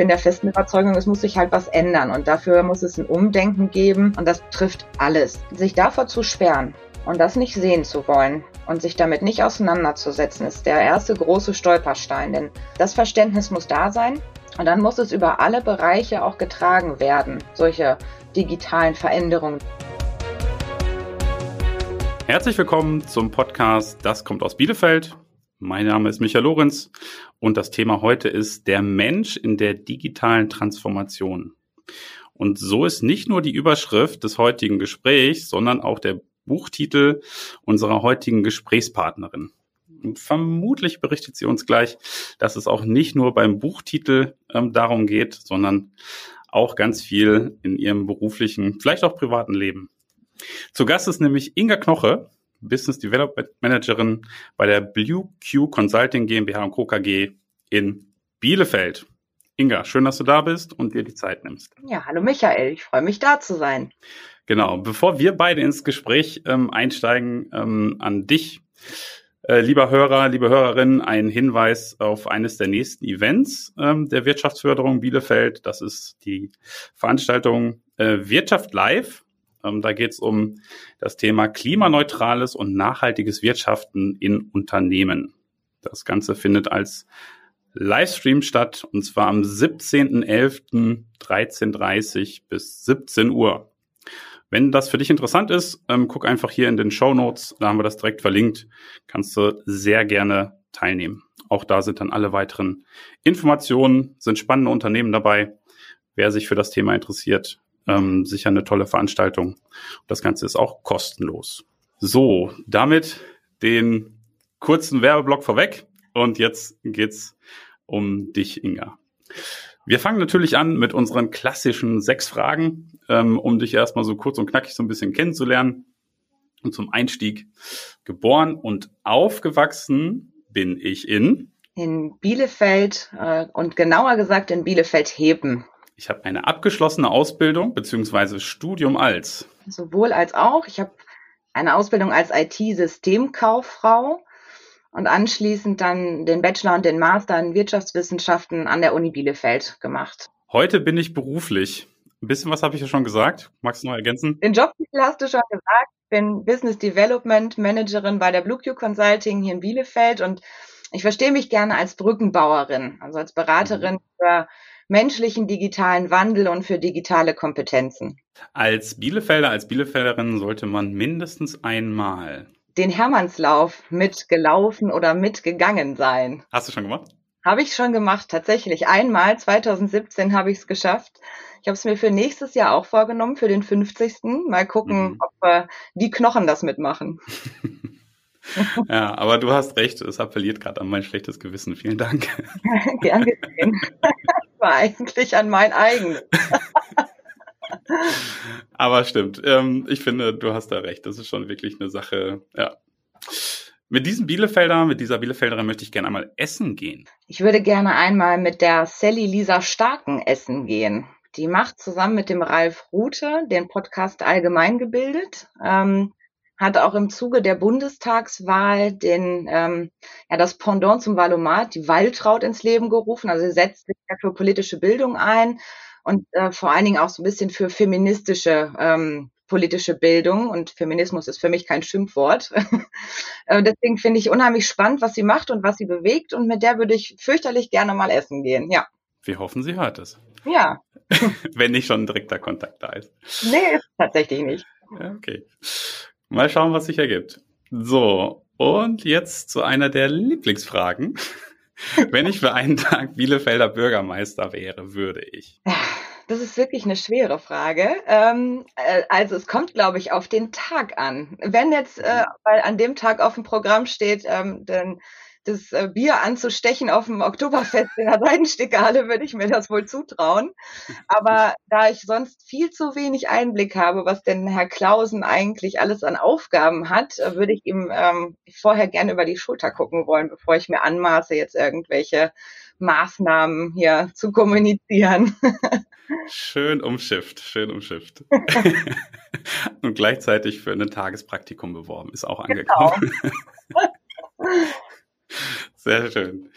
bin der festen Überzeugung, es muss sich halt was ändern und dafür muss es ein Umdenken geben und das trifft alles. Sich davor zu sperren und das nicht sehen zu wollen und sich damit nicht auseinanderzusetzen, ist der erste große Stolperstein, denn das Verständnis muss da sein und dann muss es über alle Bereiche auch getragen werden, solche digitalen Veränderungen. Herzlich willkommen zum Podcast Das kommt aus Bielefeld. Mein Name ist Michael Lorenz und das Thema heute ist der Mensch in der digitalen Transformation. Und so ist nicht nur die Überschrift des heutigen Gesprächs, sondern auch der Buchtitel unserer heutigen Gesprächspartnerin. Vermutlich berichtet sie uns gleich, dass es auch nicht nur beim Buchtitel ähm, darum geht, sondern auch ganz viel in ihrem beruflichen, vielleicht auch privaten Leben. Zu Gast ist nämlich Inga Knoche, Business Development Managerin bei der Blue Q Consulting GmbH und Co. KG in Bielefeld. Inga, schön, dass du da bist und dir die Zeit nimmst. Ja, hallo Michael, ich freue mich da zu sein. Genau, bevor wir beide ins Gespräch ähm, einsteigen, ähm, an dich, äh, lieber Hörer, liebe Hörerin, ein Hinweis auf eines der nächsten Events ähm, der Wirtschaftsförderung Bielefeld. Das ist die Veranstaltung äh, Wirtschaft Live ähm, da geht es um das Thema klimaneutrales und nachhaltiges Wirtschaften in Unternehmen. Das Ganze findet als Livestream statt und zwar am 17.11.13.30 bis 17 Uhr. Wenn das für dich interessant ist, ähm, guck einfach hier in den Show Notes, da haben wir das direkt verlinkt, kannst du sehr gerne teilnehmen. Auch da sind dann alle weiteren Informationen, sind spannende Unternehmen dabei. Wer sich für das Thema interessiert, ähm, sicher eine tolle Veranstaltung. Das Ganze ist auch kostenlos. So, damit den kurzen Werbeblock vorweg. Und jetzt geht's um dich, Inga. Wir fangen natürlich an mit unseren klassischen sechs Fragen, ähm, um dich erstmal so kurz und knackig so ein bisschen kennenzulernen. Und zum Einstieg geboren und aufgewachsen bin ich in in Bielefeld äh, und genauer gesagt in Bielefeld-Heben. Ich habe eine abgeschlossene Ausbildung beziehungsweise Studium als. Sowohl als auch. Ich habe eine Ausbildung als IT-Systemkauffrau und anschließend dann den Bachelor und den Master in Wirtschaftswissenschaften an der Uni Bielefeld gemacht. Heute bin ich beruflich. Ein bisschen was habe ich ja schon gesagt. Magst du noch ergänzen? Den Jobtitel hast du schon gesagt. Ich bin Business Development Managerin bei der BlueQ Consulting hier in Bielefeld und ich verstehe mich gerne als Brückenbauerin, also als Beraterin mhm. für menschlichen digitalen Wandel und für digitale Kompetenzen. Als Bielefelder, als Bielefelderin sollte man mindestens einmal den Hermannslauf mitgelaufen oder mitgegangen sein. Hast du schon gemacht? Habe ich schon gemacht, tatsächlich. Einmal, 2017 habe ich es geschafft. Ich habe es mir für nächstes Jahr auch vorgenommen, für den 50. Mal gucken, mhm. ob äh, die Knochen das mitmachen. ja, aber du hast recht, es appelliert gerade an mein schlechtes Gewissen. Vielen Dank. Gern gesehen. war eigentlich an mein eigenes. aber stimmt. Ähm, ich finde, du hast da recht. Das ist schon wirklich eine Sache, ja. Mit diesem Bielefelder, mit dieser Bielefelderin möchte ich gerne einmal essen gehen. Ich würde gerne einmal mit der Sally Lisa Starken essen gehen. Die macht zusammen mit dem Ralf Rute den Podcast Allgemein gebildet. Ähm, hat auch im Zuge der Bundestagswahl den, ähm, ja, das Pendant zum Valomat, die Waltraud ins Leben gerufen. Also sie setzt sich ja für politische Bildung ein und äh, vor allen Dingen auch so ein bisschen für feministische ähm, politische Bildung und Feminismus ist für mich kein Schimpfwort. äh, deswegen finde ich unheimlich spannend, was sie macht und was sie bewegt und mit der würde ich fürchterlich gerne mal essen gehen. Ja. Wir hoffen, sie hört es. Ja. Wenn nicht schon ein direkter Kontakt da ist. Nee, tatsächlich nicht. Okay. Mal schauen, was sich ergibt. So, und jetzt zu einer der Lieblingsfragen. Wenn ich für einen Tag Bielefelder Bürgermeister wäre, würde ich. Das ist wirklich eine schwere Frage. Ähm, äh, also es kommt, glaube ich, auf den Tag an. Wenn jetzt, äh, weil an dem Tag auf dem Programm steht, ähm, dann das äh, Bier anzustechen auf dem Oktoberfest in der Seidenstickhalle, würde ich mir das wohl zutrauen. Aber da ich sonst viel zu wenig Einblick habe, was denn Herr Klausen eigentlich alles an Aufgaben hat, äh, würde ich ihm ähm, vorher gerne über die Schulter gucken wollen, bevor ich mir anmaße, jetzt irgendwelche Maßnahmen hier zu kommunizieren. Schön umschifft, schön umschifft. Und gleichzeitig für ein Tagespraktikum beworben, ist auch angekommen. Genau. Sehr schön.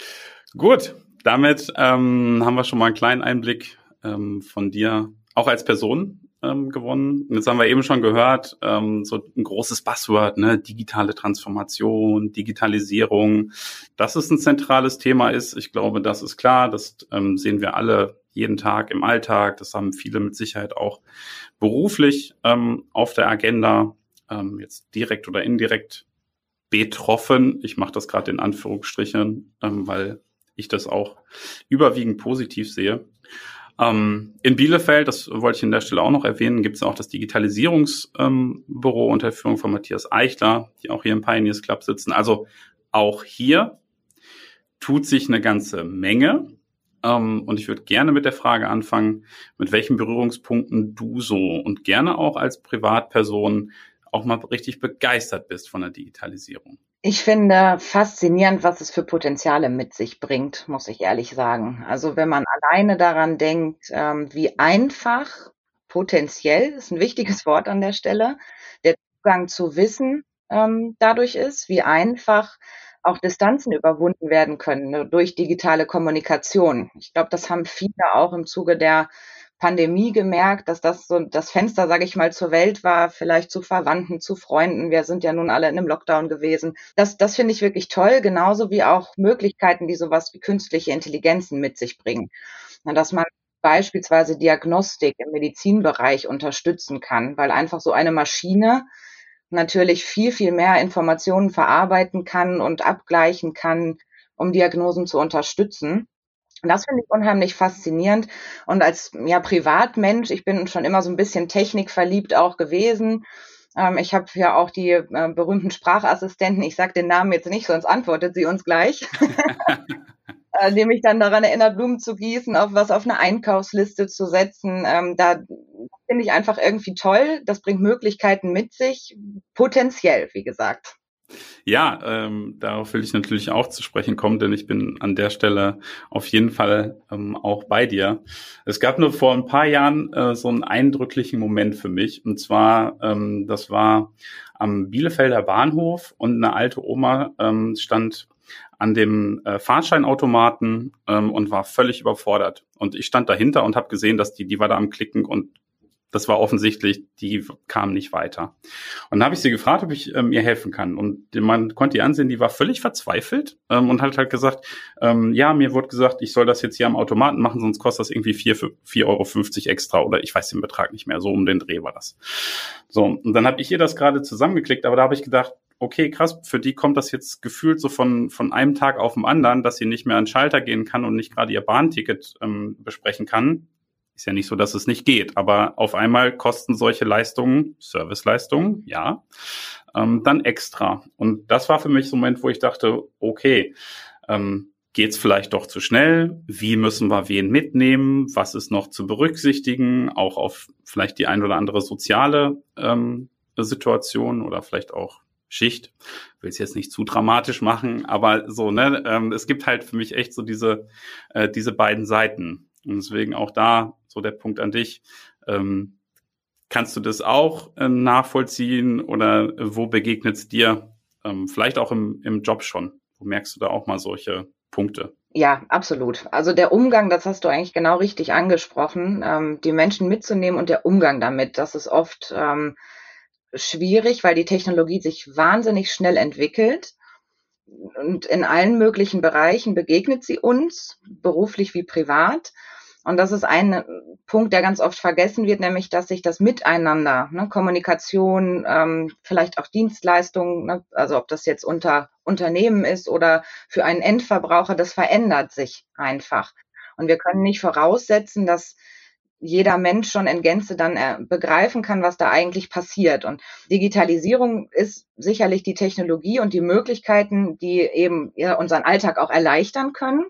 Gut, damit ähm, haben wir schon mal einen kleinen Einblick ähm, von dir, auch als Person ähm, gewonnen. Und jetzt haben wir eben schon gehört, ähm, so ein großes Buzzword, ne? digitale Transformation, Digitalisierung, dass es ein zentrales Thema ist. Ich glaube, das ist klar. Das ähm, sehen wir alle jeden Tag im Alltag. Das haben viele mit Sicherheit auch beruflich ähm, auf der Agenda, ähm, jetzt direkt oder indirekt betroffen. Ich mache das gerade in Anführungsstrichen, ähm, weil ich das auch überwiegend positiv sehe. Ähm, in Bielefeld, das wollte ich an der Stelle auch noch erwähnen, gibt es auch das Digitalisierungsbüro ähm, unter Führung von Matthias Eichler, die auch hier im Pioneers Club sitzen. Also auch hier tut sich eine ganze Menge. Ähm, und ich würde gerne mit der Frage anfangen, mit welchen Berührungspunkten du so und gerne auch als Privatperson auch mal richtig begeistert bist von der Digitalisierung. Ich finde faszinierend, was es für Potenziale mit sich bringt, muss ich ehrlich sagen. Also wenn man alleine daran denkt, ähm, wie einfach potenziell, ist ein wichtiges Wort an der Stelle, der Zugang zu Wissen ähm, dadurch ist, wie einfach auch Distanzen überwunden werden können ne, durch digitale Kommunikation. Ich glaube, das haben viele auch im Zuge der Pandemie gemerkt, dass das so das Fenster, sage ich mal, zur Welt war, vielleicht zu Verwandten, zu Freunden. Wir sind ja nun alle in einem Lockdown gewesen. Das, das finde ich wirklich toll, genauso wie auch Möglichkeiten, die sowas wie künstliche Intelligenzen mit sich bringen. Dass man beispielsweise Diagnostik im Medizinbereich unterstützen kann, weil einfach so eine Maschine natürlich viel, viel mehr Informationen verarbeiten kann und abgleichen kann, um Diagnosen zu unterstützen. Und das finde ich unheimlich faszinierend. Und als ja, Privatmensch, ich bin schon immer so ein bisschen technikverliebt auch gewesen. Ähm, ich habe ja auch die äh, berühmten Sprachassistenten. Ich sage den Namen jetzt nicht, sonst antwortet sie uns gleich. äh, die mich dann daran erinnert, Blumen zu gießen, auf was auf eine Einkaufsliste zu setzen. Ähm, da finde ich einfach irgendwie toll. Das bringt Möglichkeiten mit sich, potenziell, wie gesagt. Ja, ähm, darauf will ich natürlich auch zu sprechen kommen, denn ich bin an der Stelle auf jeden Fall ähm, auch bei dir. Es gab nur vor ein paar Jahren äh, so einen eindrücklichen Moment für mich. Und zwar, ähm, das war am Bielefelder Bahnhof und eine alte Oma ähm, stand an dem äh, Fahrscheinautomaten ähm, und war völlig überfordert. Und ich stand dahinter und habe gesehen, dass die, die war da am Klicken und das war offensichtlich, die kam nicht weiter. Und dann habe ich sie gefragt, ob ich ähm, ihr helfen kann. Und man konnte ihr ansehen, die war völlig verzweifelt ähm, und hat halt gesagt, ähm, ja, mir wurde gesagt, ich soll das jetzt hier am Automaten machen, sonst kostet das irgendwie 4,50 Euro extra oder ich weiß den Betrag nicht mehr. So um den Dreh war das. So, und dann habe ich ihr das gerade zusammengeklickt, aber da habe ich gedacht, okay, krass, für die kommt das jetzt gefühlt so von, von einem Tag auf den anderen, dass sie nicht mehr an den Schalter gehen kann und nicht gerade ihr Bahnticket ähm, besprechen kann ist ja nicht so, dass es nicht geht, aber auf einmal kosten solche Leistungen, Serviceleistungen, ja, ähm, dann extra. Und das war für mich so ein Moment, wo ich dachte, okay, ähm, geht's vielleicht doch zu schnell? Wie müssen wir wen mitnehmen? Was ist noch zu berücksichtigen? Auch auf vielleicht die ein oder andere soziale ähm, Situation oder vielleicht auch Schicht. Will es jetzt nicht zu dramatisch machen, aber so, ne, ähm, es gibt halt für mich echt so diese, äh, diese beiden Seiten. Und deswegen auch da so der Punkt an dich. Ähm, kannst du das auch äh, nachvollziehen oder wo begegnet es dir? Ähm, vielleicht auch im, im Job schon. Wo merkst du da auch mal solche Punkte? Ja, absolut. Also der Umgang, das hast du eigentlich genau richtig angesprochen, ähm, die Menschen mitzunehmen und der Umgang damit, das ist oft ähm, schwierig, weil die Technologie sich wahnsinnig schnell entwickelt und in allen möglichen Bereichen begegnet sie uns, beruflich wie privat. Und das ist ein Punkt, der ganz oft vergessen wird, nämlich, dass sich das Miteinander, ne, Kommunikation, ähm, vielleicht auch Dienstleistungen, ne, also ob das jetzt unter Unternehmen ist oder für einen Endverbraucher, das verändert sich einfach. Und wir können nicht voraussetzen, dass jeder Mensch schon in Gänze dann äh, begreifen kann, was da eigentlich passiert. Und Digitalisierung ist sicherlich die Technologie und die Möglichkeiten, die eben unseren Alltag auch erleichtern können.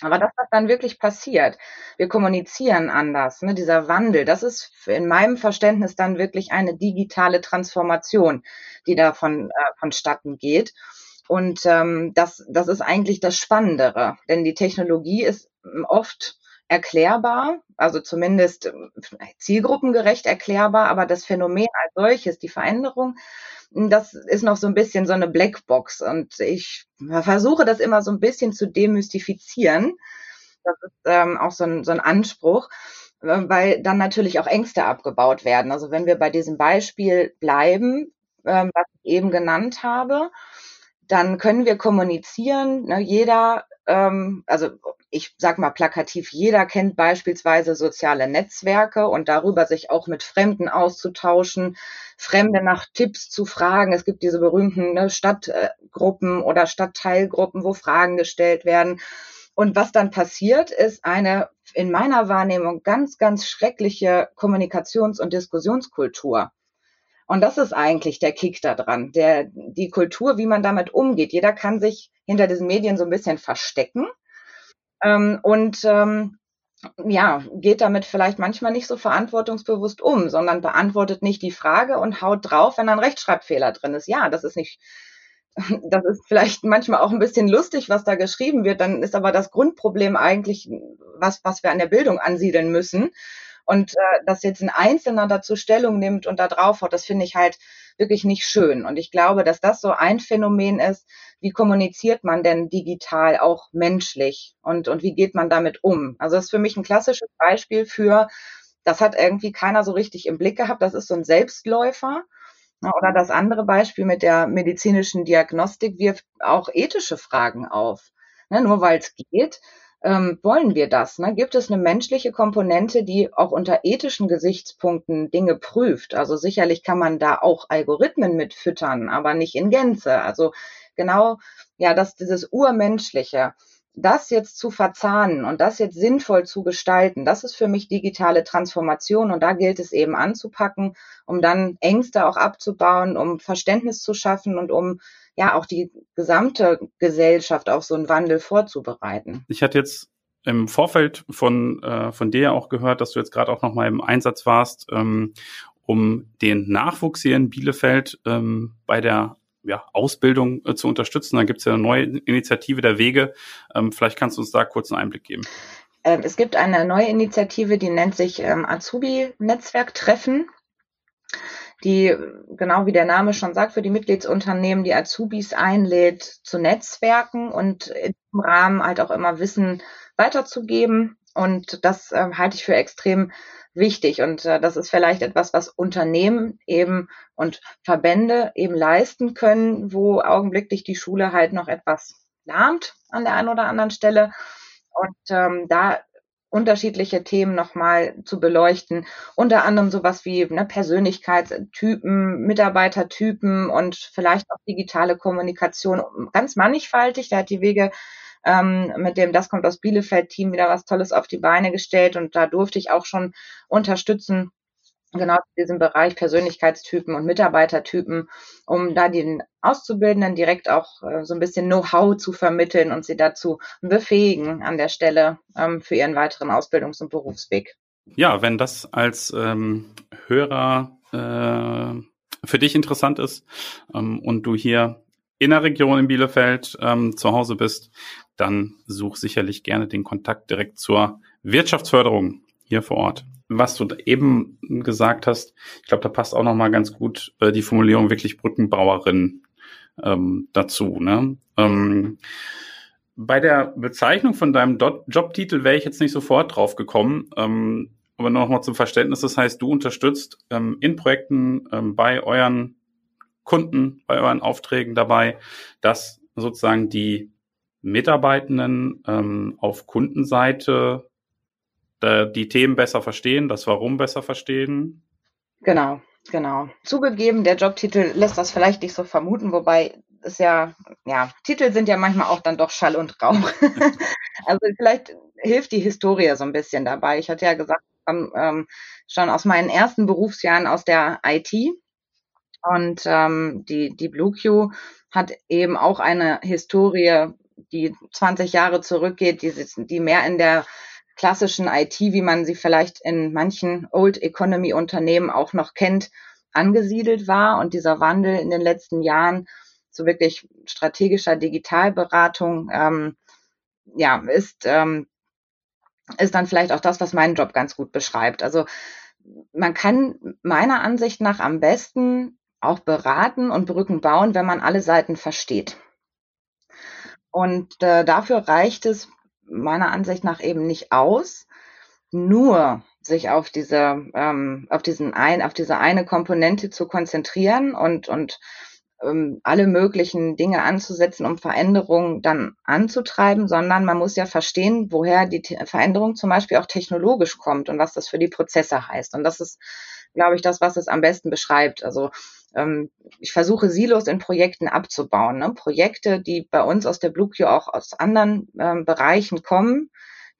Aber das, was dann wirklich passiert, wir kommunizieren anders, ne, dieser Wandel, das ist in meinem Verständnis dann wirklich eine digitale Transformation, die davon äh, vonstatten geht. Und ähm, das, das ist eigentlich das Spannendere, denn die Technologie ist oft erklärbar, also zumindest äh, zielgruppengerecht erklärbar, aber das Phänomen als solches, die Veränderung, das ist noch so ein bisschen so eine Blackbox und ich versuche das immer so ein bisschen zu demystifizieren. Das ist ähm, auch so ein, so ein Anspruch, äh, weil dann natürlich auch Ängste abgebaut werden. Also wenn wir bei diesem Beispiel bleiben, ähm, was ich eben genannt habe, dann können wir kommunizieren. Ne, jeder, ähm, also ich sag mal plakativ, jeder kennt beispielsweise soziale Netzwerke und darüber sich auch mit Fremden auszutauschen, Fremde nach Tipps zu fragen. Es gibt diese berühmten ne, Stadtgruppen oder Stadtteilgruppen, wo Fragen gestellt werden. Und was dann passiert, ist eine in meiner Wahrnehmung ganz, ganz schreckliche Kommunikations- und Diskussionskultur. Und das ist eigentlich der Kick da dran, der, die Kultur, wie man damit umgeht. Jeder kann sich hinter diesen Medien so ein bisschen verstecken ähm, und ähm, ja, geht damit vielleicht manchmal nicht so verantwortungsbewusst um, sondern beantwortet nicht die Frage und haut drauf, wenn ein Rechtschreibfehler drin ist. Ja, das ist nicht, das ist vielleicht manchmal auch ein bisschen lustig, was da geschrieben wird. Dann ist aber das Grundproblem eigentlich was, was wir an der Bildung ansiedeln müssen. Und äh, dass jetzt ein Einzelner dazu Stellung nimmt und da drauf haut, das finde ich halt wirklich nicht schön. Und ich glaube, dass das so ein Phänomen ist, wie kommuniziert man denn digital auch menschlich und, und wie geht man damit um? Also das ist für mich ein klassisches Beispiel für, das hat irgendwie keiner so richtig im Blick gehabt, das ist so ein Selbstläufer. Oder das andere Beispiel mit der medizinischen Diagnostik wirft auch ethische Fragen auf. Ne, nur weil es geht, ähm, wollen wir das? Ne? Gibt es eine menschliche Komponente, die auch unter ethischen Gesichtspunkten Dinge prüft? Also sicherlich kann man da auch Algorithmen mit füttern, aber nicht in Gänze. Also genau, ja, dass dieses Urmenschliche, das jetzt zu verzahnen und das jetzt sinnvoll zu gestalten, das ist für mich digitale Transformation und da gilt es eben anzupacken, um dann Ängste auch abzubauen, um Verständnis zu schaffen und um ja auch die gesamte Gesellschaft auf so einen Wandel vorzubereiten. Ich hatte jetzt im Vorfeld von, äh, von dir auch gehört, dass du jetzt gerade auch noch mal im Einsatz warst, ähm, um den Nachwuchs hier in Bielefeld ähm, bei der ja, Ausbildung äh, zu unterstützen. Da gibt es ja eine neue Initiative der Wege. Ähm, vielleicht kannst du uns da kurz einen Einblick geben. Ähm, es gibt eine neue Initiative, die nennt sich ähm, Azubi-Netzwerktreffen die, genau wie der Name schon sagt, für die Mitgliedsunternehmen die Azubis einlädt zu Netzwerken und im Rahmen halt auch immer Wissen weiterzugeben. Und das äh, halte ich für extrem wichtig. Und äh, das ist vielleicht etwas, was Unternehmen eben und Verbände eben leisten können, wo augenblicklich die Schule halt noch etwas lahmt an der einen oder anderen Stelle. Und ähm, da unterschiedliche Themen nochmal zu beleuchten. Unter anderem sowas wie ne, Persönlichkeitstypen, Mitarbeitertypen und vielleicht auch digitale Kommunikation. Ganz mannigfaltig. Da hat die Wege ähm, mit dem Das kommt aus Bielefeld-Team wieder was Tolles auf die Beine gestellt und da durfte ich auch schon unterstützen, genau zu diesem Bereich Persönlichkeitstypen und Mitarbeitertypen, um da den Auszubildenden direkt auch äh, so ein bisschen Know-how zu vermitteln und sie dazu befähigen an der Stelle ähm, für ihren weiteren Ausbildungs- und Berufsweg. Ja, wenn das als ähm, Hörer äh, für dich interessant ist ähm, und du hier in der Region in Bielefeld ähm, zu Hause bist, dann such sicherlich gerne den Kontakt direkt zur Wirtschaftsförderung hier vor Ort was du eben gesagt hast, ich glaube, da passt auch noch mal ganz gut äh, die Formulierung wirklich Brückenbauerin ähm, dazu. Ne? Ähm, bei der Bezeichnung von deinem Do Jobtitel wäre ich jetzt nicht sofort drauf gekommen. Ähm, aber noch mal zum Verständnis, das heißt, du unterstützt ähm, in Projekten ähm, bei euren Kunden, bei euren Aufträgen dabei, dass sozusagen die Mitarbeitenden ähm, auf Kundenseite die Themen besser verstehen, das Warum besser verstehen. Genau, genau. Zugegeben, der Jobtitel lässt das vielleicht nicht so vermuten, wobei es ja, ja, Titel sind ja manchmal auch dann doch Schall und Rauch. also vielleicht hilft die Historie so ein bisschen dabei. Ich hatte ja gesagt, ähm, schon aus meinen ersten Berufsjahren aus der IT und ähm, die, die BlueQ hat eben auch eine Historie, die 20 Jahre zurückgeht, die, die mehr in der klassischen IT, wie man sie vielleicht in manchen Old Economy Unternehmen auch noch kennt, angesiedelt war. Und dieser Wandel in den letzten Jahren zu wirklich strategischer Digitalberatung, ähm, ja, ist ähm, ist dann vielleicht auch das, was meinen Job ganz gut beschreibt. Also man kann meiner Ansicht nach am besten auch beraten und Brücken bauen, wenn man alle Seiten versteht. Und äh, dafür reicht es meiner Ansicht nach eben nicht aus, nur sich auf diese, ähm, auf diesen ein, auf diese eine Komponente zu konzentrieren und, und ähm, alle möglichen Dinge anzusetzen, um Veränderungen dann anzutreiben, sondern man muss ja verstehen, woher die Veränderung zum Beispiel auch technologisch kommt und was das für die Prozesse heißt. Und das ist, glaube ich, das, was es am besten beschreibt. Also ähm, ich versuche Silos in Projekten abzubauen. Ne? Projekte, die bei uns aus der BlueQ auch aus anderen ähm, Bereichen kommen,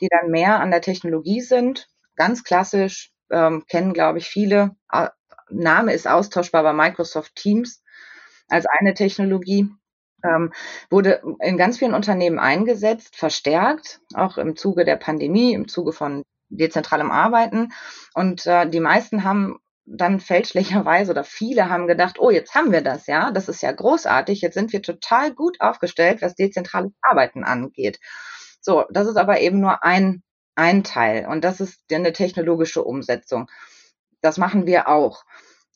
die dann mehr an der Technologie sind. Ganz klassisch ähm, kennen, glaube ich, viele. Name ist austauschbar bei Microsoft Teams als eine Technologie. Ähm, wurde in ganz vielen Unternehmen eingesetzt, verstärkt, auch im Zuge der Pandemie, im Zuge von dezentralem Arbeiten. Und äh, die meisten haben dann fälschlicherweise oder viele haben gedacht, oh, jetzt haben wir das, ja, das ist ja großartig, jetzt sind wir total gut aufgestellt, was dezentrales Arbeiten angeht. So, das ist aber eben nur ein, ein Teil und das ist eine technologische Umsetzung. Das machen wir auch.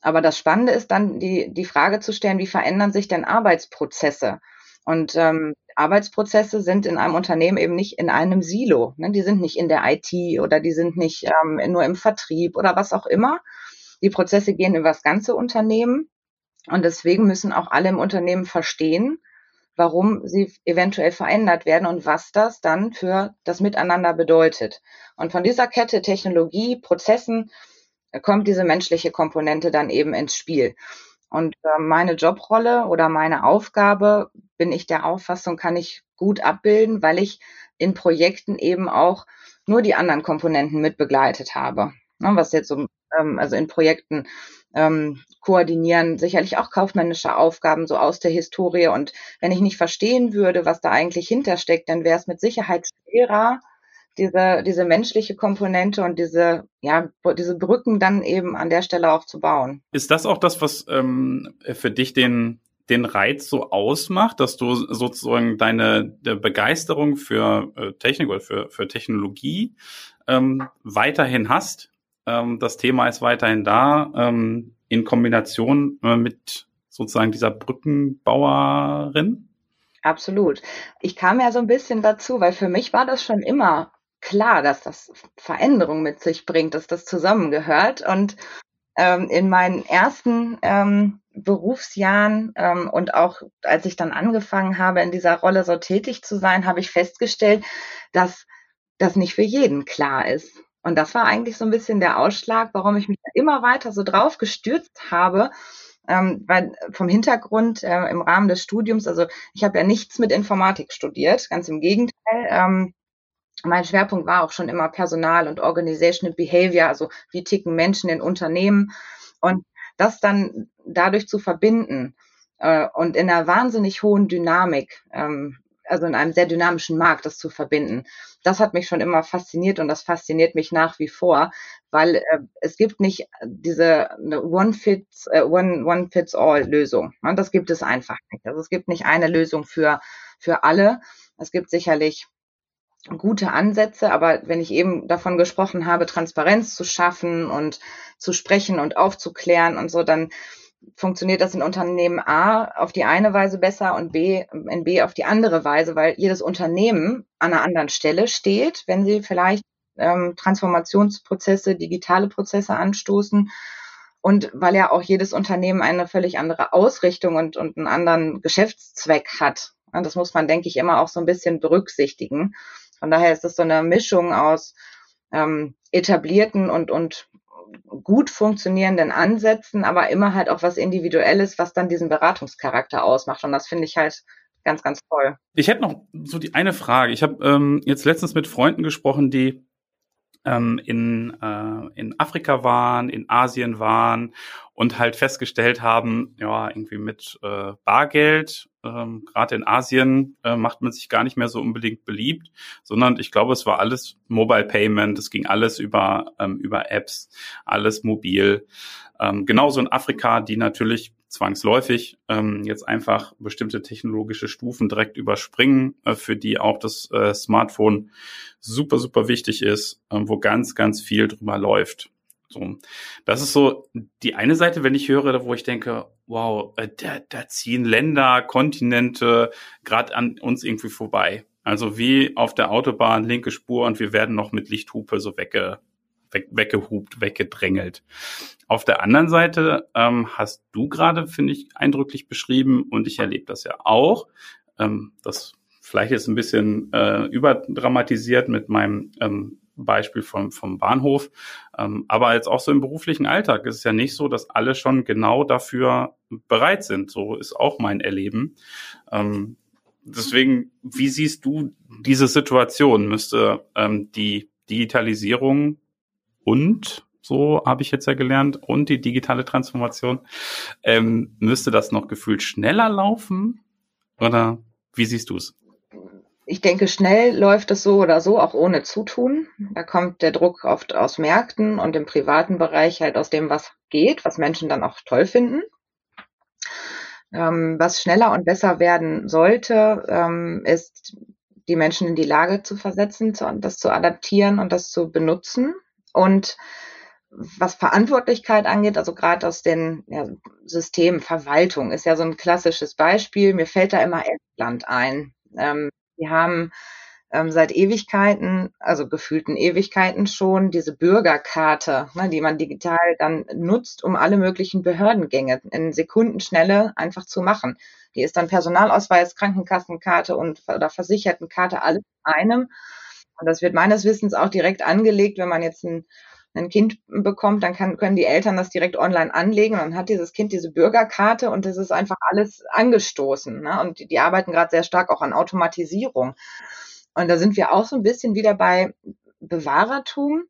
Aber das Spannende ist dann, die, die Frage zu stellen, wie verändern sich denn Arbeitsprozesse? Und ähm, Arbeitsprozesse sind in einem Unternehmen eben nicht in einem Silo. Ne? Die sind nicht in der IT oder die sind nicht ähm, nur im Vertrieb oder was auch immer. Die Prozesse gehen über das ganze Unternehmen. Und deswegen müssen auch alle im Unternehmen verstehen, warum sie eventuell verändert werden und was das dann für das Miteinander bedeutet. Und von dieser Kette Technologie, Prozessen kommt diese menschliche Komponente dann eben ins Spiel. Und äh, meine Jobrolle oder meine Aufgabe, bin ich der Auffassung, kann ich gut abbilden, weil ich in Projekten eben auch nur die anderen Komponenten mitbegleitet habe. Ne, was jetzt so, ähm, also in Projekten ähm, koordinieren, sicherlich auch kaufmännische Aufgaben so aus der Historie. Und wenn ich nicht verstehen würde, was da eigentlich hintersteckt, dann wäre es mit Sicherheit schwerer, diese, diese menschliche Komponente und diese, ja, diese Brücken dann eben an der Stelle auch zu bauen. Ist das auch das, was ähm, für dich den, den Reiz so ausmacht, dass du sozusagen deine Begeisterung für äh, Technik oder für, für Technologie ähm, weiterhin hast? Ähm, das Thema ist weiterhin da, ähm, in Kombination äh, mit sozusagen dieser Brückenbauerin? Absolut. Ich kam ja so ein bisschen dazu, weil für mich war das schon immer klar, dass das Veränderung mit sich bringt, dass das zusammengehört. Und ähm, in meinen ersten ähm, Berufsjahren ähm, und auch als ich dann angefangen habe, in dieser Rolle so tätig zu sein, habe ich festgestellt, dass das nicht für jeden klar ist. Und das war eigentlich so ein bisschen der Ausschlag, warum ich mich immer weiter so drauf gestürzt habe, ähm, weil vom Hintergrund äh, im Rahmen des Studiums, also ich habe ja nichts mit Informatik studiert, ganz im Gegenteil. Ähm, mein Schwerpunkt war auch schon immer Personal und Organizational Behavior, also wie ticken Menschen in Unternehmen und das dann dadurch zu verbinden äh, und in einer wahnsinnig hohen Dynamik, ähm, also in einem sehr dynamischen Markt, das zu verbinden. Das hat mich schon immer fasziniert und das fasziniert mich nach wie vor, weil äh, es gibt nicht diese One Fits äh, One One. Ne? Das gibt es einfach nicht. Also es gibt nicht eine Lösung für für alle. Es gibt sicherlich gute Ansätze, aber wenn ich eben davon gesprochen habe, Transparenz zu schaffen und zu sprechen und aufzuklären und so, dann funktioniert das in Unternehmen A auf die eine Weise besser und B in B auf die andere Weise, weil jedes Unternehmen an einer anderen Stelle steht, wenn sie vielleicht ähm, Transformationsprozesse, digitale Prozesse anstoßen und weil ja auch jedes Unternehmen eine völlig andere Ausrichtung und, und einen anderen Geschäftszweck hat. Und das muss man, denke ich, immer auch so ein bisschen berücksichtigen. Von daher ist es so eine Mischung aus ähm, etablierten und, und gut funktionierenden Ansätzen, aber immer halt auch was Individuelles, was dann diesen Beratungscharakter ausmacht. Und das finde ich halt ganz, ganz toll. Ich hätte noch so die eine Frage. Ich habe ähm, jetzt letztens mit Freunden gesprochen, die ähm, in, äh, in Afrika waren, in Asien waren und halt festgestellt haben, ja, irgendwie mit äh, Bargeld, ähm, gerade in Asien, äh, macht man sich gar nicht mehr so unbedingt beliebt, sondern ich glaube, es war alles Mobile Payment, es ging alles über, ähm, über Apps, alles mobil. Ähm, genauso in Afrika, die natürlich zwangsläufig ähm, jetzt einfach bestimmte technologische Stufen direkt überspringen, äh, für die auch das äh, Smartphone super, super wichtig ist, äh, wo ganz, ganz viel drüber läuft. So, das ist so die eine Seite, wenn ich höre, wo ich denke, wow, äh, da, da ziehen Länder, Kontinente gerade an uns irgendwie vorbei. Also wie auf der Autobahn linke Spur und wir werden noch mit Lichthupe so wegge, weg, weggehupt, weggedrängelt. Auf der anderen Seite ähm, hast du gerade, finde ich, eindrücklich beschrieben und ich erlebe das ja auch. Ähm, das vielleicht ist ein bisschen äh, überdramatisiert mit meinem ähm, Beispiel vom, vom Bahnhof. Ähm, aber jetzt auch so im beruflichen Alltag ist es ja nicht so, dass alle schon genau dafür bereit sind. So ist auch mein Erleben. Ähm, deswegen, wie siehst du diese Situation? Müsste ähm, die Digitalisierung und so habe ich jetzt ja gelernt, und die digitale Transformation, ähm, müsste das noch gefühlt schneller laufen? Oder wie siehst du es? Ich denke, schnell läuft es so oder so, auch ohne Zutun. Da kommt der Druck oft aus Märkten und im privaten Bereich halt aus dem, was geht, was Menschen dann auch toll finden. Ähm, was schneller und besser werden sollte, ähm, ist, die Menschen in die Lage zu versetzen, das zu adaptieren und das zu benutzen. Und was Verantwortlichkeit angeht, also gerade aus den ja, Systemen Verwaltung ist ja so ein klassisches Beispiel. Mir fällt da immer Estland ein. Ähm, haben ähm, seit Ewigkeiten, also gefühlten Ewigkeiten schon, diese Bürgerkarte, ne, die man digital dann nutzt, um alle möglichen Behördengänge in Sekundenschnelle einfach zu machen. Die ist dann Personalausweis, Krankenkassenkarte und oder Versichertenkarte, alles in einem. Und das wird meines Wissens auch direkt angelegt, wenn man jetzt ein ein Kind bekommt, dann kann, können die Eltern das direkt online anlegen und dann hat dieses Kind diese Bürgerkarte und das ist einfach alles angestoßen. Ne? Und die, die arbeiten gerade sehr stark auch an Automatisierung. Und da sind wir auch so ein bisschen wieder bei Bewahrertum,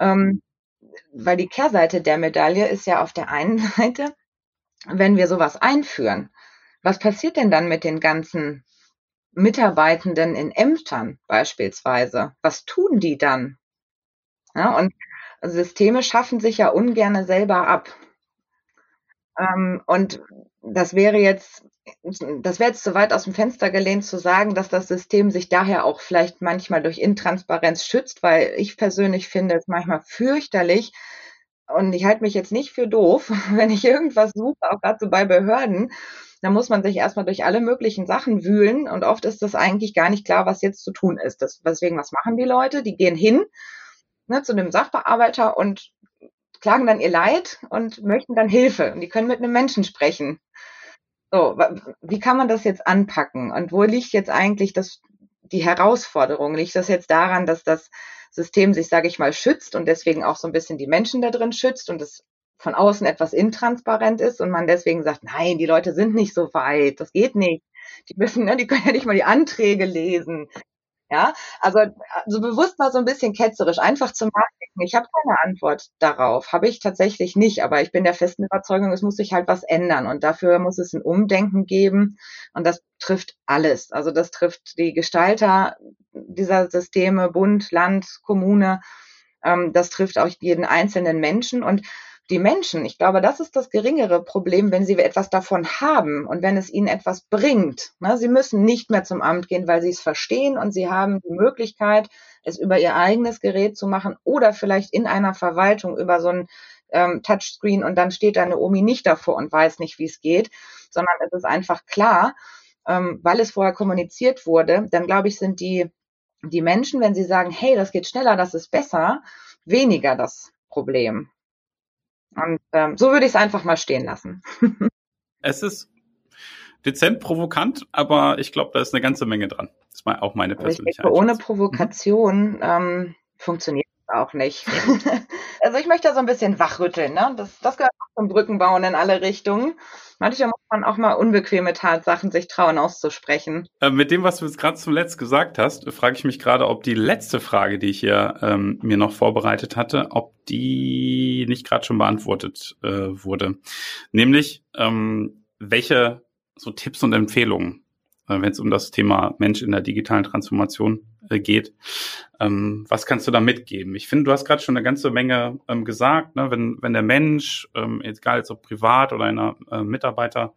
ähm, weil die Kehrseite der Medaille ist ja auf der einen Seite, wenn wir sowas einführen, was passiert denn dann mit den ganzen Mitarbeitenden in Ämtern beispielsweise? Was tun die dann? Ja, und Systeme schaffen sich ja ungerne selber ab. Ähm, und das wäre jetzt, das wäre jetzt zu weit aus dem Fenster gelehnt zu sagen, dass das System sich daher auch vielleicht manchmal durch Intransparenz schützt, weil ich persönlich finde es manchmal fürchterlich, und ich halte mich jetzt nicht für doof, wenn ich irgendwas suche, auch gerade so bei Behörden, dann muss man sich erstmal durch alle möglichen Sachen wühlen und oft ist das eigentlich gar nicht klar, was jetzt zu tun ist. Das, deswegen, was machen die Leute? Die gehen hin ne, zu einem Sachbearbeiter und klagen dann ihr Leid und möchten dann Hilfe. Und die können mit einem Menschen sprechen. So, wie kann man das jetzt anpacken? Und wo liegt jetzt eigentlich das, die Herausforderung? Liegt das jetzt daran, dass das System sich, sage ich mal, schützt und deswegen auch so ein bisschen die Menschen da drin schützt und es von außen etwas intransparent ist und man deswegen sagt, nein, die Leute sind nicht so weit, das geht nicht. Die müssen, ne, die können ja nicht mal die Anträge lesen. Ja, also, also bewusst mal so ein bisschen ketzerisch, einfach zum Nachdenken. Ich habe keine Antwort darauf, habe ich tatsächlich nicht, aber ich bin der festen Überzeugung, es muss sich halt was ändern und dafür muss es ein Umdenken geben und das trifft alles. Also das trifft die Gestalter dieser Systeme, Bund, Land, Kommune, ähm, das trifft auch jeden einzelnen Menschen und die Menschen, ich glaube, das ist das geringere Problem, wenn sie etwas davon haben und wenn es ihnen etwas bringt. Ne? Sie müssen nicht mehr zum Amt gehen, weil sie es verstehen und sie haben die Möglichkeit, es über ihr eigenes Gerät zu machen oder vielleicht in einer Verwaltung über so ein ähm, Touchscreen und dann steht da eine Omi nicht davor und weiß nicht, wie es geht, sondern es ist einfach klar, ähm, weil es vorher kommuniziert wurde, dann glaube ich, sind die, die Menschen, wenn sie sagen, hey, das geht schneller, das ist besser, weniger das Problem. Und ähm, so würde ich es einfach mal stehen lassen. es ist dezent provokant, aber ich glaube, da ist eine ganze Menge dran. Das ist auch meine persönliche denke, Ohne Provokation mhm. ähm, funktioniert es auch nicht. also ich möchte da so ein bisschen wachrütteln. Ne? Das, das gehört auch zum Brückenbauen in alle Richtungen. Manchmal muss man auch mal unbequeme Tatsachen sich trauen auszusprechen. Äh, mit dem, was du jetzt gerade zuletzt gesagt hast, frage ich mich gerade, ob die letzte Frage, die ich hier ähm, mir noch vorbereitet hatte, ob die nicht gerade schon beantwortet äh, wurde. Nämlich, ähm, welche so Tipps und Empfehlungen, äh, wenn es um das Thema Mensch in der digitalen Transformation geht. Ähm, was kannst du da mitgeben? Ich finde, du hast gerade schon eine ganze Menge ähm, gesagt, ne? wenn, wenn der Mensch, ähm, egal ob privat oder in einer äh, Mitarbeiter,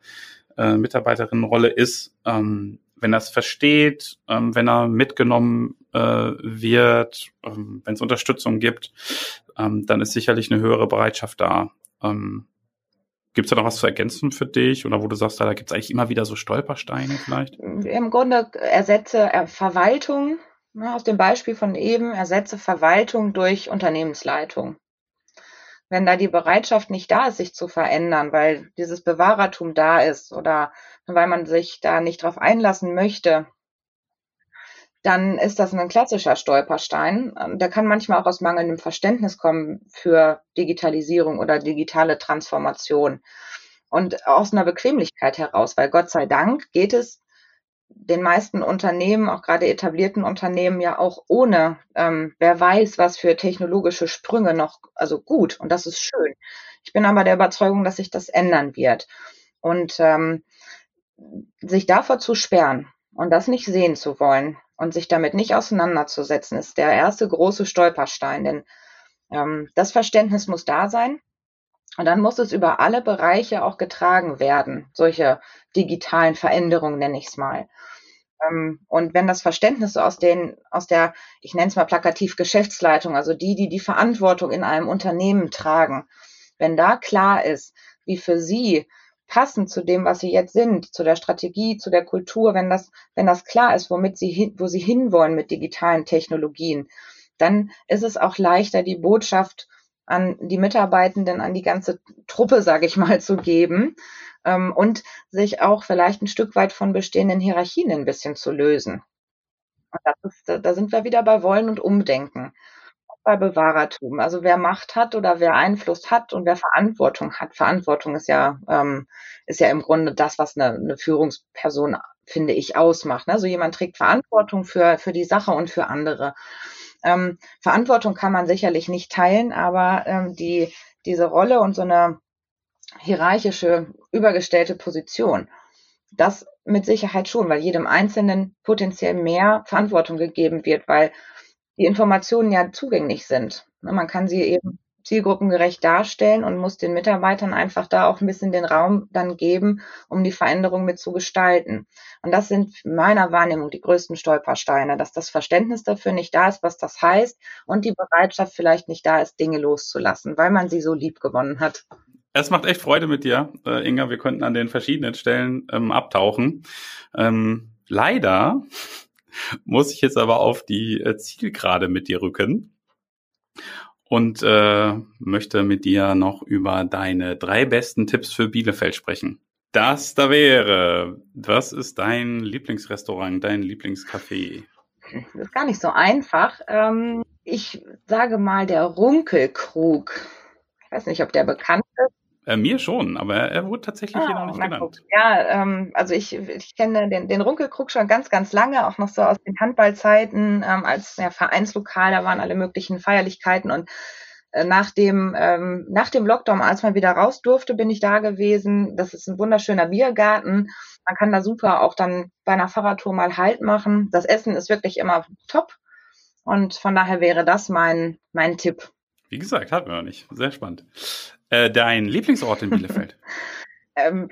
äh, Mitarbeiterinnenrolle ist, ähm, wenn er es versteht, ähm, wenn er mitgenommen äh, wird, ähm, wenn es Unterstützung gibt, ähm, dann ist sicherlich eine höhere Bereitschaft da. Ähm, Gibt es da noch was zu ergänzen für dich oder wo du sagst, da, gibt es eigentlich immer wieder so Stolpersteine vielleicht? Im Grunde ersetze äh, Verwaltung, ne, aus dem Beispiel von eben, ersetze Verwaltung durch Unternehmensleitung. Wenn da die Bereitschaft nicht da ist, sich zu verändern, weil dieses Bewahrertum da ist oder weil man sich da nicht drauf einlassen möchte, dann ist das ein klassischer Stolperstein. Der kann manchmal auch aus mangelndem Verständnis kommen für Digitalisierung oder digitale Transformation und aus einer Bequemlichkeit heraus, weil Gott sei Dank geht es den meisten Unternehmen, auch gerade etablierten Unternehmen, ja auch ohne, ähm, wer weiß, was für technologische Sprünge noch, also gut und das ist schön. Ich bin aber der Überzeugung, dass sich das ändern wird. Und ähm, sich davor zu sperren und das nicht sehen zu wollen, und sich damit nicht auseinanderzusetzen, ist der erste große Stolperstein. Denn ähm, das Verständnis muss da sein. Und dann muss es über alle Bereiche auch getragen werden. Solche digitalen Veränderungen nenne ich es mal. Ähm, und wenn das Verständnis aus den, aus der, ich nenne es mal plakativ Geschäftsleitung, also die, die die Verantwortung in einem Unternehmen tragen, wenn da klar ist, wie für sie passend zu dem, was sie jetzt sind, zu der Strategie, zu der Kultur, wenn das, wenn das klar ist, womit sie hin, wo sie hinwollen mit digitalen Technologien, dann ist es auch leichter, die Botschaft an die Mitarbeitenden, an die ganze Truppe, sage ich mal, zu geben ähm, und sich auch vielleicht ein Stück weit von bestehenden Hierarchien ein bisschen zu lösen. Und das ist, da sind wir wieder bei Wollen und Umdenken bei Bewahrertum. Also wer Macht hat oder wer Einfluss hat und wer Verantwortung hat. Verantwortung ist ja, ähm, ist ja im Grunde das, was eine, eine Führungsperson, finde ich, ausmacht. Ne? Also jemand trägt Verantwortung für, für die Sache und für andere. Ähm, Verantwortung kann man sicherlich nicht teilen, aber ähm, die, diese Rolle und so eine hierarchische, übergestellte Position, das mit Sicherheit schon, weil jedem Einzelnen potenziell mehr Verantwortung gegeben wird, weil die Informationen ja zugänglich sind. Ne, man kann sie eben zielgruppengerecht darstellen und muss den Mitarbeitern einfach da auch ein bisschen den Raum dann geben, um die Veränderung mit zu gestalten. Und das sind meiner Wahrnehmung die größten Stolpersteine, dass das Verständnis dafür nicht da ist, was das heißt und die Bereitschaft vielleicht nicht da ist, Dinge loszulassen, weil man sie so lieb gewonnen hat. Es macht echt Freude mit dir, äh, Inga. Wir konnten an den verschiedenen Stellen ähm, abtauchen. Ähm, leider muss ich jetzt aber auf die äh, Zielgerade mit dir rücken und äh, möchte mit dir noch über deine drei besten Tipps für Bielefeld sprechen. Das da wäre, was ist dein Lieblingsrestaurant, dein Lieblingscafé? Das ist gar nicht so einfach. Ähm, ich sage mal der Runkelkrug. Ich weiß nicht, ob der bekannt ist. Äh, mir schon, aber er wurde tatsächlich ah, hier noch nicht genannt. Ja, ähm, also ich, ich kenne den, den Runkelkrug schon ganz, ganz lange, auch noch so aus den Handballzeiten, ähm, als ja, Vereinslokal, da waren alle möglichen Feierlichkeiten und äh, nach dem, ähm, nach dem Lockdown, als man wieder raus durfte, bin ich da gewesen. Das ist ein wunderschöner Biergarten. Man kann da super auch dann bei einer Fahrradtour mal Halt machen. Das Essen ist wirklich immer top. Und von daher wäre das mein, mein Tipp. Wie gesagt, hatten wir noch nicht. Sehr spannend. Äh, dein Lieblingsort in Bielefeld? ähm,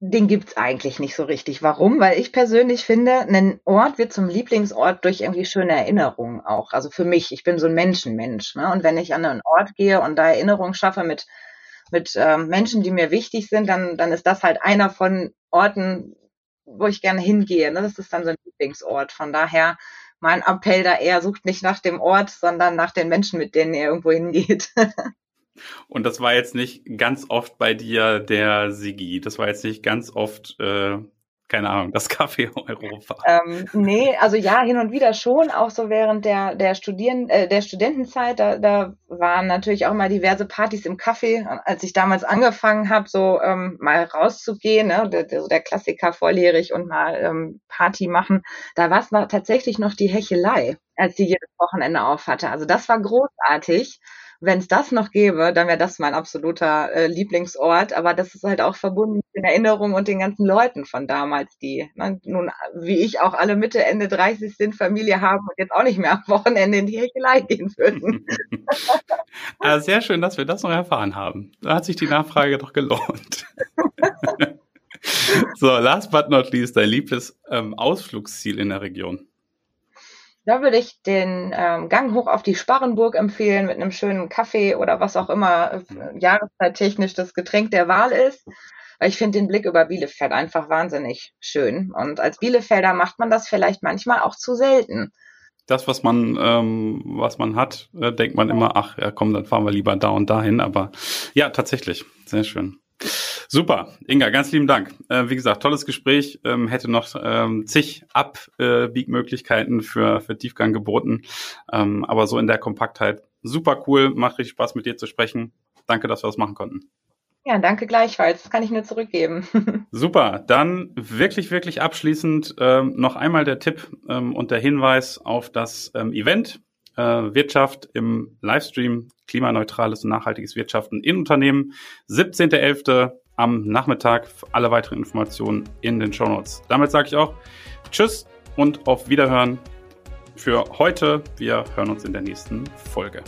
den gibt's eigentlich nicht so richtig. Warum? Weil ich persönlich finde, ein Ort wird zum Lieblingsort durch irgendwie schöne Erinnerungen auch. Also für mich, ich bin so ein Menschenmensch. Ne? Und wenn ich an einen Ort gehe und da Erinnerungen schaffe mit, mit ähm, Menschen, die mir wichtig sind, dann, dann ist das halt einer von Orten, wo ich gerne hingehe. Ne? Das ist dann so ein Lieblingsort. Von daher mein Appell da eher, sucht nicht nach dem Ort, sondern nach den Menschen, mit denen ihr irgendwo hingeht. Und das war jetzt nicht ganz oft bei dir der Sigi. Das war jetzt nicht ganz oft, äh, keine Ahnung, das Café Europa. Ähm, nee, also ja, hin und wieder schon, auch so während der, der, Studieren, äh, der Studentenzeit. Da, da waren natürlich auch mal diverse Partys im Café. Als ich damals angefangen habe, so ähm, mal rauszugehen, ne, der, der Klassiker volljährig und mal ähm, Party machen, da war es tatsächlich noch die Hechelei, als die jedes Wochenende auf hatte. Also das war großartig wenn es das noch gäbe, dann wäre das mein absoluter äh, Lieblingsort. Aber das ist halt auch verbunden mit in Erinnerung und den ganzen Leuten von damals, die ne, nun, wie ich auch alle Mitte, Ende 30 sind, Familie haben und jetzt auch nicht mehr am Wochenende in die Hechelei gehen würden. ah, sehr schön, dass wir das noch erfahren haben. Da hat sich die Nachfrage doch gelohnt. so, last but not least, dein liebes ähm, Ausflugsziel in der Region. Da würde ich den ähm, Gang hoch auf die Sparrenburg empfehlen mit einem schönen Kaffee oder was auch immer äh, jahreszeittechnisch das Getränk der Wahl ist. Weil ich finde den Blick über Bielefeld einfach wahnsinnig schön. Und als Bielefelder macht man das vielleicht manchmal auch zu selten. Das, was man, ähm, was man hat, äh, denkt man immer, ach ja, komm, dann fahren wir lieber da und dahin. Aber ja, tatsächlich, sehr schön. Super, Inga, ganz lieben Dank. Äh, wie gesagt, tolles Gespräch. Ähm, hätte noch ähm, zig Abbiegmöglichkeiten äh, für, für Tiefgang geboten. Ähm, aber so in der Kompaktheit super cool. Macht richtig Spaß mit dir zu sprechen. Danke, dass wir das machen konnten. Ja, danke gleichfalls. Das kann ich nur zurückgeben. Super. Dann wirklich, wirklich abschließend ähm, noch einmal der Tipp ähm, und der Hinweis auf das ähm, Event äh, Wirtschaft im Livestream, klimaneutrales und nachhaltiges Wirtschaften in Unternehmen. 17.11. am Nachmittag. Alle weiteren Informationen in den Show Notes. Damit sage ich auch Tschüss und auf Wiederhören für heute. Wir hören uns in der nächsten Folge.